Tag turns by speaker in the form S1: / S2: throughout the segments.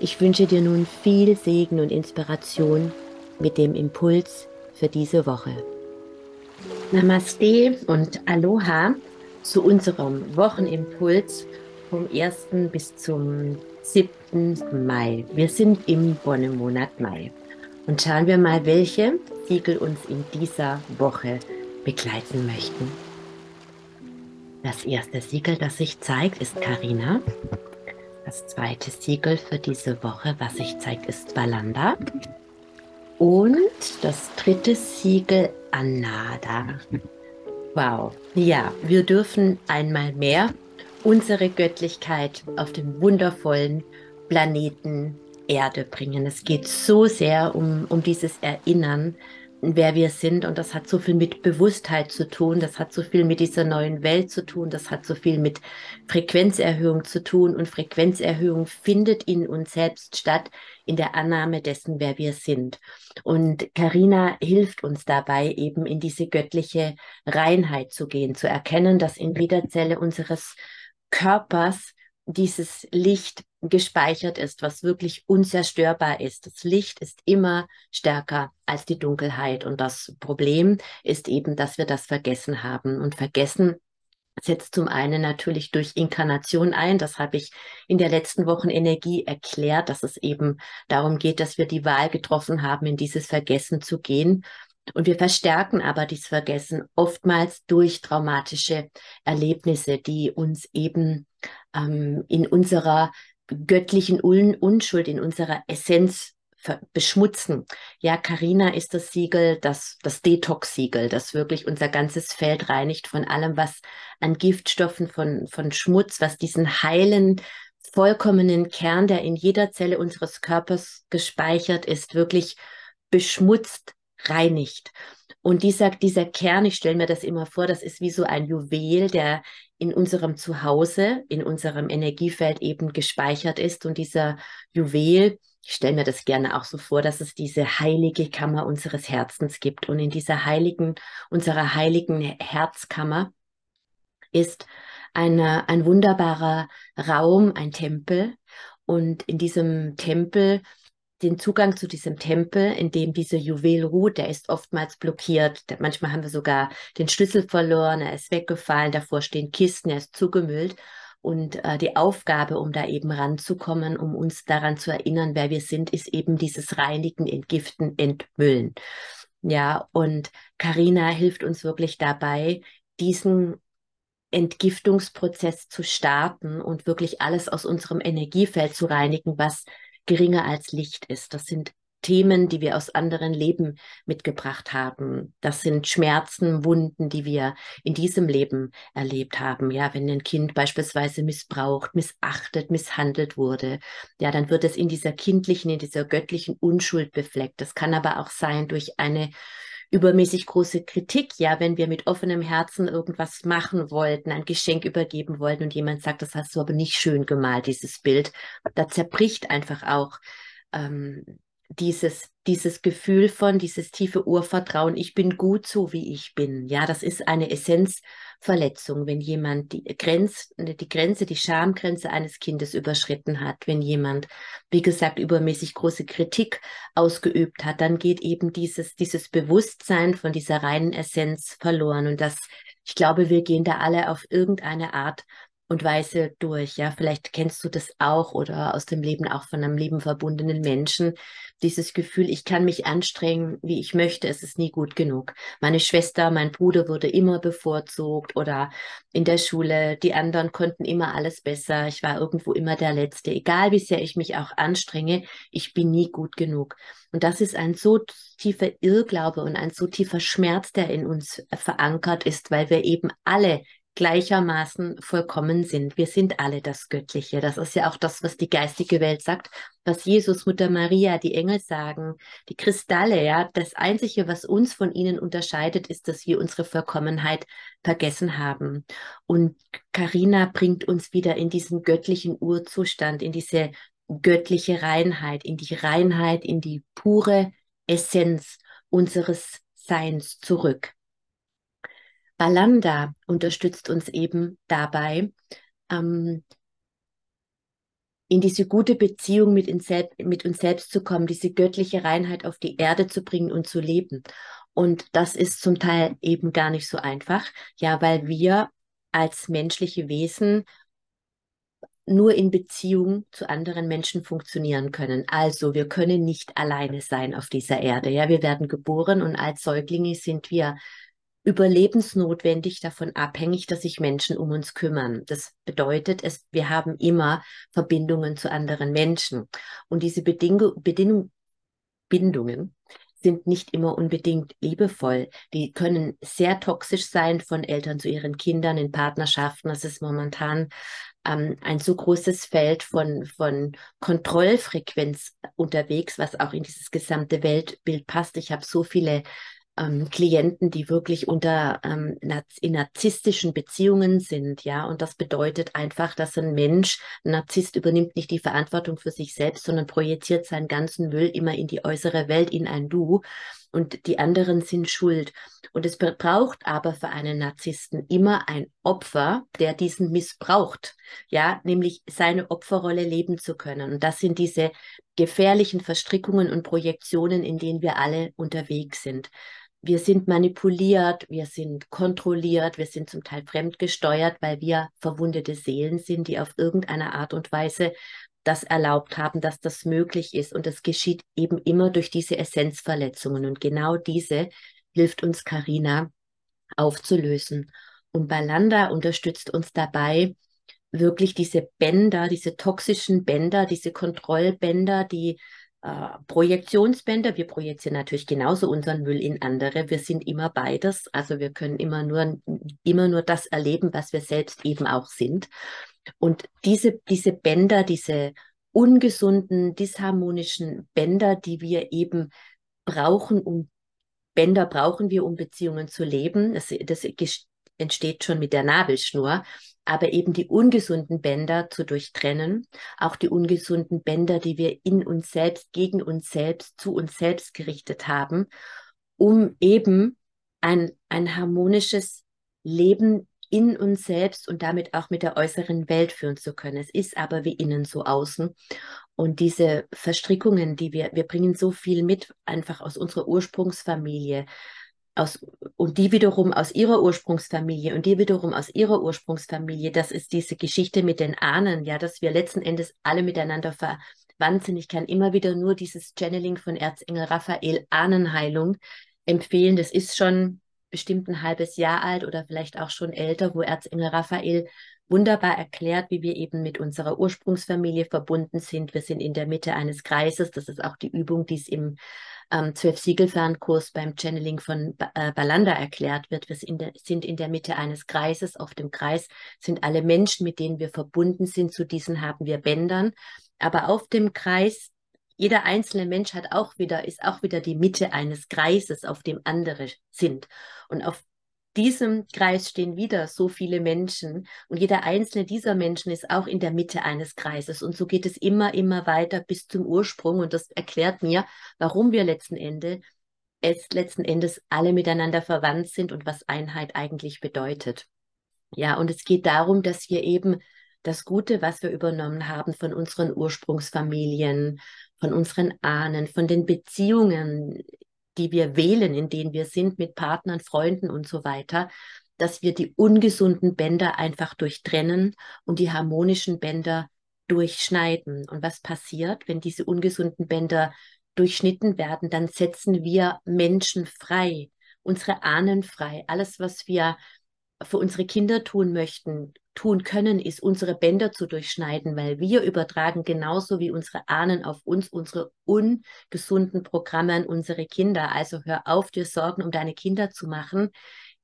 S1: Ich wünsche dir nun viel Segen und Inspiration mit dem Impuls für diese Woche. Namaste und Aloha zu unserem Wochenimpuls vom 1. bis zum 7. Mai. Wir sind im Wonnemonat Mai. Und schauen wir mal, welche Siegel uns in dieser Woche begleiten möchten. Das erste Siegel, das sich zeigt, ist Karina. Das zweite Siegel für diese Woche, was sich zeigt, ist Valanda. Und das dritte Siegel Anada. Wow. Ja, wir dürfen einmal mehr unsere Göttlichkeit auf den wundervollen Planeten Erde bringen. Es geht so sehr um, um dieses Erinnern wer wir sind. Und das hat so viel mit Bewusstheit zu tun, das hat so viel mit dieser neuen Welt zu tun, das hat so viel mit Frequenzerhöhung zu tun. Und Frequenzerhöhung findet in uns selbst statt, in der Annahme dessen, wer wir sind. Und Karina hilft uns dabei, eben in diese göttliche Reinheit zu gehen, zu erkennen, dass in jeder Zelle unseres Körpers dieses Licht gespeichert ist, was wirklich unzerstörbar ist. Das Licht ist immer stärker als die Dunkelheit. Und das Problem ist eben, dass wir das vergessen haben. Und vergessen setzt zum einen natürlich durch Inkarnation ein. Das habe ich in der letzten Wochen Energie erklärt, dass es eben darum geht, dass wir die Wahl getroffen haben, in dieses Vergessen zu gehen. Und wir verstärken aber dieses Vergessen oftmals durch traumatische Erlebnisse, die uns eben ähm, in unserer göttlichen Unschuld, in unserer Essenz beschmutzen. Ja, Karina ist das Siegel, das, das Detox-Siegel, das wirklich unser ganzes Feld reinigt von allem, was an Giftstoffen, von, von Schmutz, was diesen heilen, vollkommenen Kern, der in jeder Zelle unseres Körpers gespeichert ist, wirklich beschmutzt, reinigt. Und dieser, dieser Kern, ich stelle mir das immer vor, das ist wie so ein Juwel, der in unserem Zuhause, in unserem Energiefeld eben gespeichert ist. Und dieser Juwel, ich stelle mir das gerne auch so vor, dass es diese heilige Kammer unseres Herzens gibt. Und in dieser heiligen, unserer heiligen Herzkammer ist eine, ein wunderbarer Raum, ein Tempel. Und in diesem Tempel den Zugang zu diesem Tempel, in dem dieser Juwel ruht, der ist oftmals blockiert. Manchmal haben wir sogar den Schlüssel verloren, er ist weggefallen, davor stehen Kisten, er ist zugemüllt. Und äh, die Aufgabe, um da eben ranzukommen, um uns daran zu erinnern, wer wir sind, ist eben dieses Reinigen, Entgiften, Entmüllen. Ja, und Karina hilft uns wirklich dabei, diesen Entgiftungsprozess zu starten und wirklich alles aus unserem Energiefeld zu reinigen, was geringer als Licht ist. Das sind Themen, die wir aus anderen Leben mitgebracht haben. Das sind Schmerzen, Wunden, die wir in diesem Leben erlebt haben. Ja, wenn ein Kind beispielsweise missbraucht, missachtet, misshandelt wurde, ja, dann wird es in dieser kindlichen, in dieser göttlichen Unschuld befleckt. Das kann aber auch sein durch eine übermäßig große Kritik, ja, wenn wir mit offenem Herzen irgendwas machen wollten, ein Geschenk übergeben wollten und jemand sagt, das hast du aber nicht schön gemalt, dieses Bild, da zerbricht einfach auch ähm, dieses, dieses Gefühl von, dieses tiefe Urvertrauen, ich bin gut so, wie ich bin. Ja, das ist eine Essenzverletzung, wenn jemand die Grenze, die Grenze, die Schamgrenze eines Kindes überschritten hat, wenn jemand, wie gesagt, übermäßig große Kritik ausgeübt hat, dann geht eben dieses, dieses Bewusstsein von dieser reinen Essenz verloren. Und das, ich glaube, wir gehen da alle auf irgendeine Art und Weise durch. Ja, vielleicht kennst du das auch oder aus dem Leben auch von einem Leben verbundenen Menschen. Dieses Gefühl, ich kann mich anstrengen, wie ich möchte, es ist nie gut genug. Meine Schwester, mein Bruder wurde immer bevorzugt oder in der Schule, die anderen konnten immer alles besser. Ich war irgendwo immer der Letzte. Egal wie sehr ich mich auch anstrenge, ich bin nie gut genug. Und das ist ein so tiefer Irrglaube und ein so tiefer Schmerz, der in uns verankert ist, weil wir eben alle gleichermaßen vollkommen sind. Wir sind alle das Göttliche. Das ist ja auch das, was die geistige Welt sagt, was Jesus, Mutter Maria, die Engel sagen, die Kristalle, ja. Das Einzige, was uns von ihnen unterscheidet, ist, dass wir unsere Vollkommenheit vergessen haben. Und Karina bringt uns wieder in diesen göttlichen Urzustand, in diese göttliche Reinheit, in die Reinheit, in die pure Essenz unseres Seins zurück. Balanda unterstützt uns eben dabei, ähm, in diese gute Beziehung mit, mit, uns selbst zu kommen, diese göttliche Reinheit auf die Erde zu bringen und zu leben. Und das ist zum Teil eben gar nicht so einfach, ja, weil wir als menschliche Wesen nur in Beziehung zu anderen Menschen funktionieren können. Also wir können nicht alleine sein auf dieser Erde. Ja, wir werden geboren und als Säuglinge sind wir überlebensnotwendig davon abhängig, dass sich Menschen um uns kümmern. Das bedeutet, es, wir haben immer Verbindungen zu anderen Menschen. Und diese Bedingung, Bedingung, Bindungen sind nicht immer unbedingt liebevoll. Die können sehr toxisch sein von Eltern zu ihren Kindern in Partnerschaften. Das ist momentan ähm, ein so großes Feld von, von Kontrollfrequenz unterwegs, was auch in dieses gesamte Weltbild passt. Ich habe so viele ähm, Klienten, die wirklich unter ähm, in narzisstischen Beziehungen sind, ja, und das bedeutet einfach, dass ein Mensch, ein Narzisst übernimmt nicht die Verantwortung für sich selbst, sondern projiziert seinen ganzen Müll immer in die äußere Welt, in ein Du und die anderen sind schuld. Und es braucht aber für einen Narzissten immer ein Opfer, der diesen missbraucht, ja, nämlich seine Opferrolle leben zu können. Und das sind diese gefährlichen Verstrickungen und Projektionen, in denen wir alle unterwegs sind wir sind manipuliert, wir sind kontrolliert, wir sind zum Teil fremdgesteuert, weil wir verwundete Seelen sind, die auf irgendeine Art und Weise das erlaubt haben, dass das möglich ist. Und das geschieht eben immer durch diese Essenzverletzungen. Und genau diese hilft uns Karina aufzulösen. Und Balanda unterstützt uns dabei, wirklich diese Bänder, diese toxischen Bänder, diese Kontrollbänder, die äh, Projektionsbänder. Wir projizieren natürlich genauso unseren Müll in andere. Wir sind immer beides. Also wir können immer nur, immer nur das erleben, was wir selbst eben auch sind. Und diese, diese Bänder, diese ungesunden, disharmonischen Bänder, die wir eben brauchen, um Bänder brauchen wir, um Beziehungen zu leben. Das, das entsteht schon mit der Nabelschnur aber eben die ungesunden Bänder zu durchtrennen, auch die ungesunden Bänder, die wir in uns selbst, gegen uns selbst, zu uns selbst gerichtet haben, um eben ein, ein harmonisches Leben in uns selbst und damit auch mit der äußeren Welt führen zu können. Es ist aber wie innen so außen. Und diese Verstrickungen, die wir, wir bringen so viel mit, einfach aus unserer Ursprungsfamilie, aus, und die wiederum aus ihrer Ursprungsfamilie und die wiederum aus ihrer Ursprungsfamilie, das ist diese Geschichte mit den Ahnen, ja, dass wir letzten Endes alle miteinander verwandt sind. Ich kann immer wieder nur dieses Channeling von Erzengel Raphael Ahnenheilung empfehlen. Das ist schon bestimmt ein halbes Jahr alt oder vielleicht auch schon älter, wo Erzengel Raphael wunderbar erklärt, wie wir eben mit unserer Ursprungsfamilie verbunden sind. Wir sind in der Mitte eines Kreises. Das ist auch die Übung, die es im ähm, Zwölf-Siegelfernkurs beim Channeling von ba äh, Balanda erklärt wird. Wir sind, sind in der Mitte eines Kreises. Auf dem Kreis sind alle Menschen, mit denen wir verbunden sind. Zu diesen haben wir Bändern. Aber auf dem Kreis jeder einzelne Mensch hat auch wieder, ist auch wieder die Mitte eines Kreises, auf dem andere sind. Und auf diesem Kreis stehen wieder so viele Menschen. Und jeder einzelne dieser Menschen ist auch in der Mitte eines Kreises. Und so geht es immer, immer weiter bis zum Ursprung. Und das erklärt mir, warum wir letzten Endes es letzten Endes alle miteinander verwandt sind und was Einheit eigentlich bedeutet. Ja, und es geht darum, dass wir eben das Gute, was wir übernommen haben von unseren Ursprungsfamilien, von unseren Ahnen, von den Beziehungen, die wir wählen, in denen wir sind, mit Partnern, Freunden und so weiter, dass wir die ungesunden Bänder einfach durchtrennen und die harmonischen Bänder durchschneiden. Und was passiert, wenn diese ungesunden Bänder durchschnitten werden? Dann setzen wir Menschen frei, unsere Ahnen frei. Alles, was wir für unsere Kinder tun möchten, tun können, ist unsere Bänder zu durchschneiden, weil wir übertragen genauso wie unsere Ahnen auf uns unsere ungesunden Programme an unsere Kinder. Also hör auf, dir Sorgen um deine Kinder zu machen.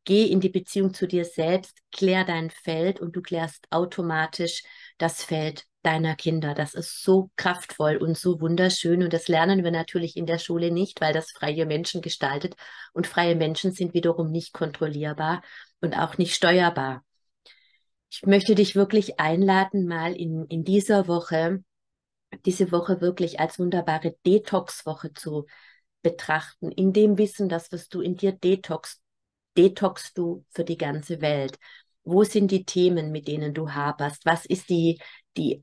S1: geh in die Beziehung zu dir selbst, klär dein Feld und du klärst automatisch das Feld deiner Kinder. Das ist so kraftvoll und so wunderschön und das lernen wir natürlich in der Schule nicht, weil das freie Menschen gestaltet und freie Menschen sind wiederum nicht kontrollierbar und auch nicht steuerbar. Ich möchte dich wirklich einladen, mal in, in dieser Woche, diese Woche wirklich als wunderbare Detox-Woche zu betrachten, in dem Wissen, dass was du in dir detox, detoxst du für die ganze Welt. Wo sind die Themen, mit denen du haberst? Was ist die, die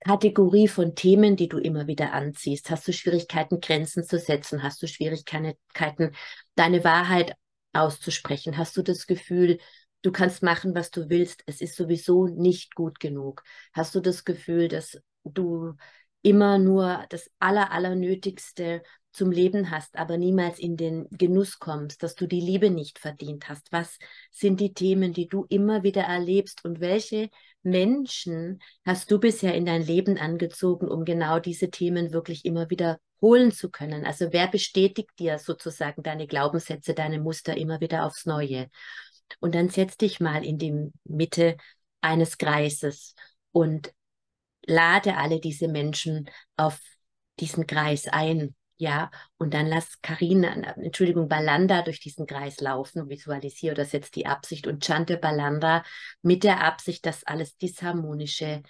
S1: Kategorie von Themen, die du immer wieder anziehst? Hast du Schwierigkeiten, Grenzen zu setzen? Hast du Schwierigkeiten, deine Wahrheit auszusprechen? Hast du das Gefühl, du kannst machen, was du willst, es ist sowieso nicht gut genug? Hast du das Gefühl, dass du immer nur das Aller, Allernötigste zum Leben hast, aber niemals in den Genuss kommst, dass du die Liebe nicht verdient hast? Was sind die Themen, die du immer wieder erlebst und welche Menschen hast du bisher in dein Leben angezogen, um genau diese Themen wirklich immer wieder holen zu können? Also wer bestätigt dir sozusagen deine Glaubenssätze, deine Muster immer wieder aufs Neue? Und dann setz dich mal in die Mitte eines Kreises und lade alle diese Menschen auf diesen Kreis ein. Ja, und dann lass Karina, Entschuldigung, Balanda durch diesen Kreis laufen, visualisiere oder setz die Absicht und chante Balanda mit der Absicht, dass alles Disharmonische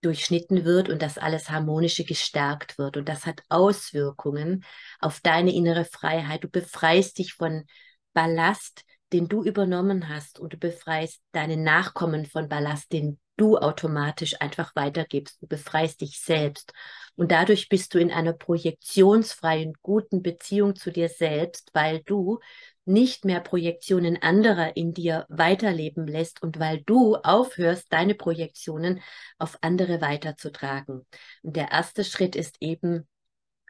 S1: durchschnitten wird und dass alles Harmonische gestärkt wird. Und das hat Auswirkungen auf deine innere Freiheit. Du befreist dich von Ballast, den du übernommen hast und du befreist deine Nachkommen von Ballast, den du automatisch einfach weitergibst. Du befreist dich selbst. Und dadurch bist du in einer projektionsfreien, guten Beziehung zu dir selbst, weil du nicht mehr Projektionen anderer in dir weiterleben lässt und weil du aufhörst, deine Projektionen auf andere weiterzutragen. Und der erste Schritt ist eben,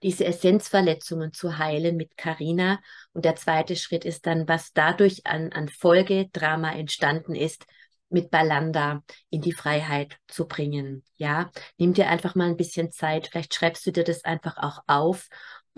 S1: diese Essenzverletzungen zu heilen mit Karina. Und der zweite Schritt ist dann, was dadurch an, an Folgedrama entstanden ist, mit Balanda in die Freiheit zu bringen. Ja, nimm dir einfach mal ein bisschen Zeit. Vielleicht schreibst du dir das einfach auch auf.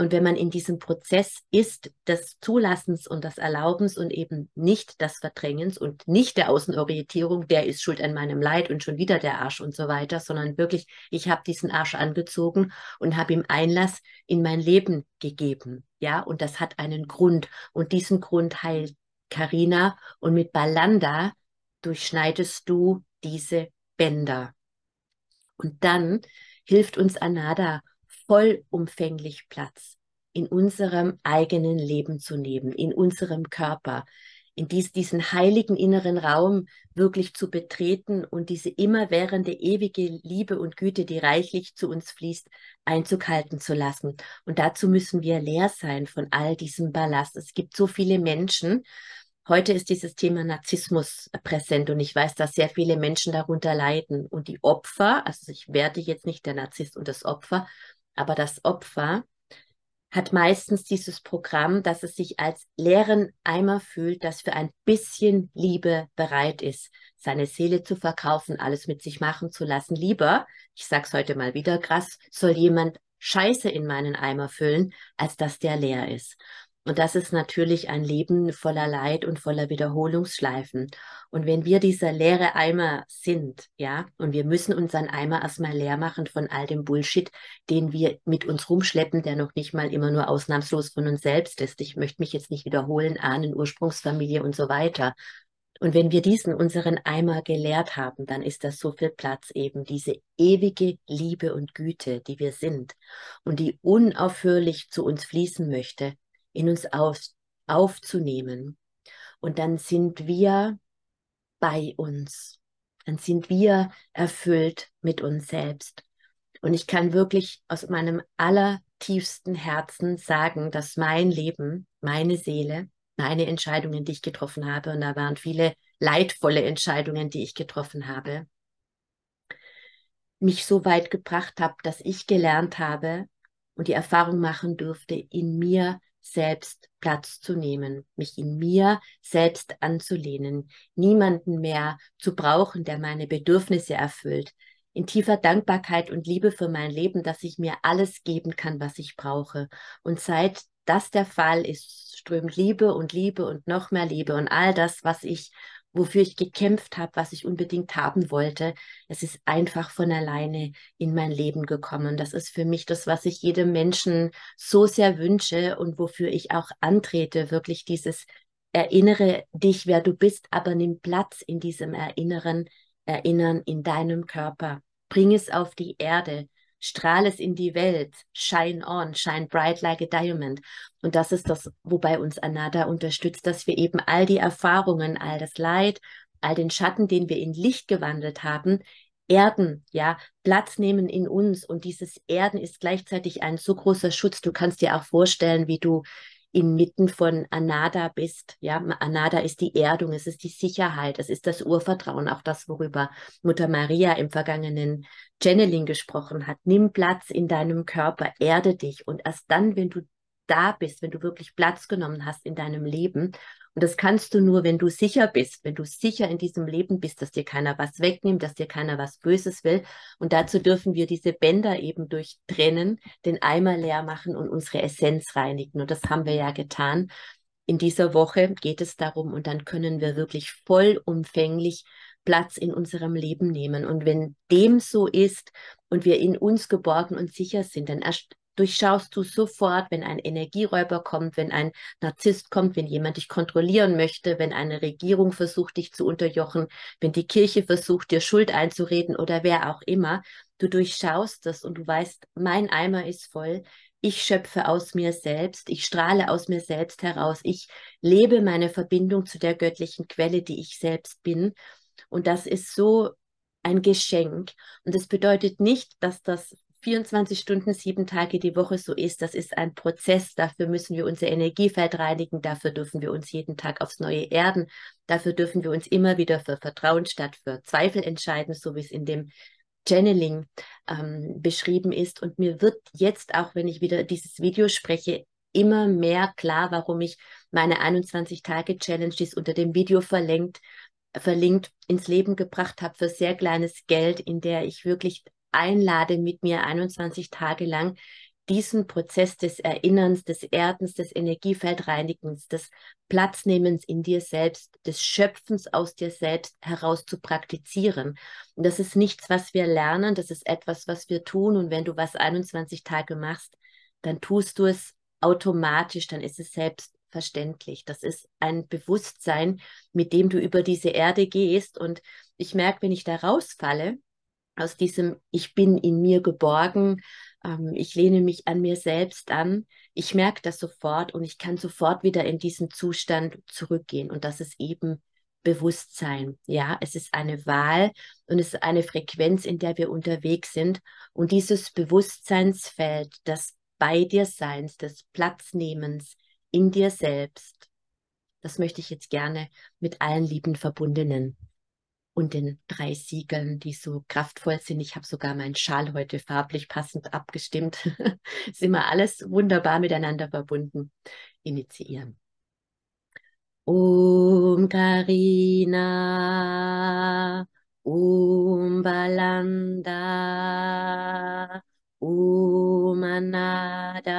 S1: Und wenn man in diesem Prozess ist, des Zulassens und des Erlaubens und eben nicht des Verdrängens und nicht der Außenorientierung, der ist schuld an meinem Leid und schon wieder der Arsch und so weiter, sondern wirklich, ich habe diesen Arsch angezogen und habe ihm Einlass in mein Leben gegeben. Ja, und das hat einen Grund. Und diesen Grund heilt Karina und mit Balanda durchschneidest du diese Bänder. Und dann hilft uns Anada vollumfänglich Platz in unserem eigenen Leben zu nehmen, in unserem Körper, in dies, diesen heiligen inneren Raum wirklich zu betreten und diese immerwährende ewige Liebe und Güte, die reichlich zu uns fließt, Einzug halten zu lassen. Und dazu müssen wir leer sein von all diesem Ballast. Es gibt so viele Menschen, Heute ist dieses Thema Narzissmus präsent und ich weiß, dass sehr viele Menschen darunter leiden. Und die Opfer, also ich werde jetzt nicht der Narzisst und das Opfer, aber das Opfer hat meistens dieses Programm, dass es sich als leeren Eimer fühlt, das für ein bisschen Liebe bereit ist, seine Seele zu verkaufen, alles mit sich machen zu lassen. Lieber, ich sag's heute mal wieder krass, soll jemand Scheiße in meinen Eimer füllen, als dass der leer ist. Und das ist natürlich ein Leben voller Leid und voller Wiederholungsschleifen. Und wenn wir dieser leere Eimer sind, ja, und wir müssen unseren Eimer erstmal leer machen von all dem Bullshit, den wir mit uns rumschleppen, der noch nicht mal immer nur ausnahmslos von uns selbst ist. Ich möchte mich jetzt nicht wiederholen, Ahnen, Ursprungsfamilie und so weiter. Und wenn wir diesen unseren Eimer geleert haben, dann ist das so viel Platz eben diese ewige Liebe und Güte, die wir sind und die unaufhörlich zu uns fließen möchte, in uns auf, aufzunehmen. Und dann sind wir bei uns. Dann sind wir erfüllt mit uns selbst. Und ich kann wirklich aus meinem allertiefsten Herzen sagen, dass mein Leben, meine Seele, meine Entscheidungen, die ich getroffen habe, und da waren viele leidvolle Entscheidungen, die ich getroffen habe, mich so weit gebracht habe, dass ich gelernt habe und die Erfahrung machen durfte, in mir selbst Platz zu nehmen, mich in mir selbst anzulehnen, niemanden mehr zu brauchen, der meine Bedürfnisse erfüllt, in tiefer Dankbarkeit und Liebe für mein Leben, dass ich mir alles geben kann, was ich brauche. Und seit das der Fall ist, strömt Liebe und Liebe und noch mehr Liebe und all das, was ich wofür ich gekämpft habe, was ich unbedingt haben wollte. Es ist einfach von alleine in mein Leben gekommen. Das ist für mich das, was ich jedem Menschen so sehr wünsche und wofür ich auch antrete, wirklich dieses Erinnere dich, wer du bist, aber nimm Platz in diesem Erinnern, Erinnern in deinem Körper. Bring es auf die Erde strahl es in die Welt, shine on, shine bright like a diamond. Und das ist das, wobei uns Anada unterstützt, dass wir eben all die Erfahrungen, all das Leid, all den Schatten, den wir in Licht gewandelt haben, erden, ja, Platz nehmen in uns. Und dieses Erden ist gleichzeitig ein so großer Schutz. Du kannst dir auch vorstellen, wie du inmitten von Anada bist. Ja, Anada ist die Erdung, es ist die Sicherheit, es ist das Urvertrauen, auch das, worüber Mutter Maria im vergangenen Channeling gesprochen hat. Nimm Platz in deinem Körper, erde dich und erst dann, wenn du da bist, wenn du wirklich Platz genommen hast in deinem Leben und das kannst du nur, wenn du sicher bist, wenn du sicher in diesem Leben bist, dass dir keiner was wegnimmt, dass dir keiner was Böses will. Und dazu dürfen wir diese Bänder eben durchtrennen, den Eimer leer machen und unsere Essenz reinigen. Und das haben wir ja getan. In dieser Woche geht es darum und dann können wir wirklich vollumfänglich Platz in unserem Leben nehmen. Und wenn dem so ist und wir in uns geborgen und sicher sind, dann durchschaust du sofort, wenn ein Energieräuber kommt, wenn ein Narzisst kommt, wenn jemand dich kontrollieren möchte, wenn eine Regierung versucht, dich zu unterjochen, wenn die Kirche versucht, dir Schuld einzureden oder wer auch immer. Du durchschaust das und du weißt, mein Eimer ist voll. Ich schöpfe aus mir selbst, ich strahle aus mir selbst heraus, ich lebe meine Verbindung zu der göttlichen Quelle, die ich selbst bin. Und das ist so ein Geschenk. Und das bedeutet nicht, dass das 24 Stunden, sieben Tage die Woche so ist. Das ist ein Prozess. Dafür müssen wir unser Energiefeld reinigen. Dafür dürfen wir uns jeden Tag aufs Neue erden. Dafür dürfen wir uns immer wieder für Vertrauen statt für Zweifel entscheiden, so wie es in dem Channeling ähm, beschrieben ist. Und mir wird jetzt auch, wenn ich wieder dieses Video spreche, immer mehr klar, warum ich meine 21-Tage-Challenge, die ist unter dem Video verlinkt, verlinkt, ins Leben gebracht habe für sehr kleines Geld, in der ich wirklich einlade, mit mir 21 Tage lang diesen Prozess des Erinnerns, des Erdens, des Energiefeldreinigens, des Platznehmens in dir selbst, des Schöpfens aus dir selbst heraus zu praktizieren. Und das ist nichts, was wir lernen, das ist etwas, was wir tun. Und wenn du was 21 Tage machst, dann tust du es automatisch, dann ist es selbstverständlich. Das ist ein Bewusstsein, mit dem du über diese Erde gehst. Und ich merke, wenn ich da rausfalle, aus diesem Ich bin in mir geborgen, ähm, ich lehne mich an mir selbst an. Ich merke das sofort und ich kann sofort wieder in diesen Zustand zurückgehen. Und das ist eben Bewusstsein. Ja, es ist eine Wahl und es ist eine Frequenz, in der wir unterwegs sind. Und dieses Bewusstseinsfeld, das bei dir Seins, des Platznehmens in dir selbst, das möchte ich jetzt gerne mit allen lieben Verbundenen und den drei Siegeln, die so kraftvoll sind. Ich habe sogar meinen Schal heute farblich passend abgestimmt. ist immer alles wunderbar miteinander verbunden. Initiieren. Om Karina, Om Balanda, Om Anada,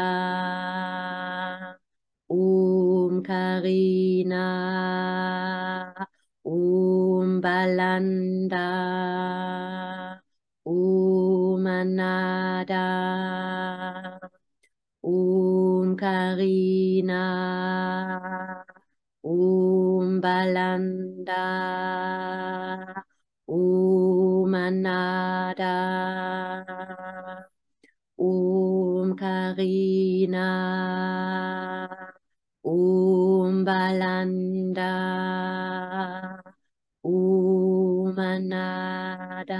S1: Om Karina, Umbalanda, Umanada, Umkarina, Umbalanda, Umanada, Umkarina, Umbalanda, Umanada.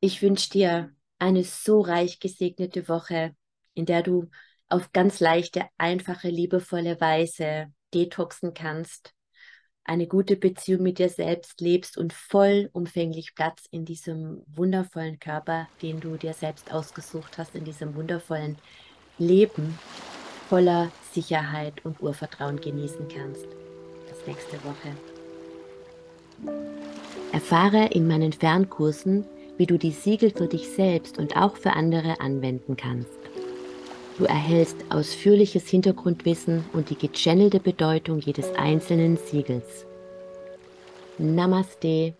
S1: Ich wünsche dir eine so reich gesegnete Woche, in der du auf ganz leichte, einfache, liebevolle Weise detoxen kannst, eine gute Beziehung mit dir selbst lebst und vollumfänglich Platz in diesem wundervollen Körper, den du dir selbst ausgesucht hast, in diesem wundervollen Leben voller Sicherheit und Urvertrauen genießen kannst. Bis nächste Woche. Erfahre in meinen Fernkursen, wie du die Siegel für dich selbst und auch für andere anwenden kannst. Du erhältst ausführliches Hintergrundwissen und die gechannelte Bedeutung jedes einzelnen Siegels. Namaste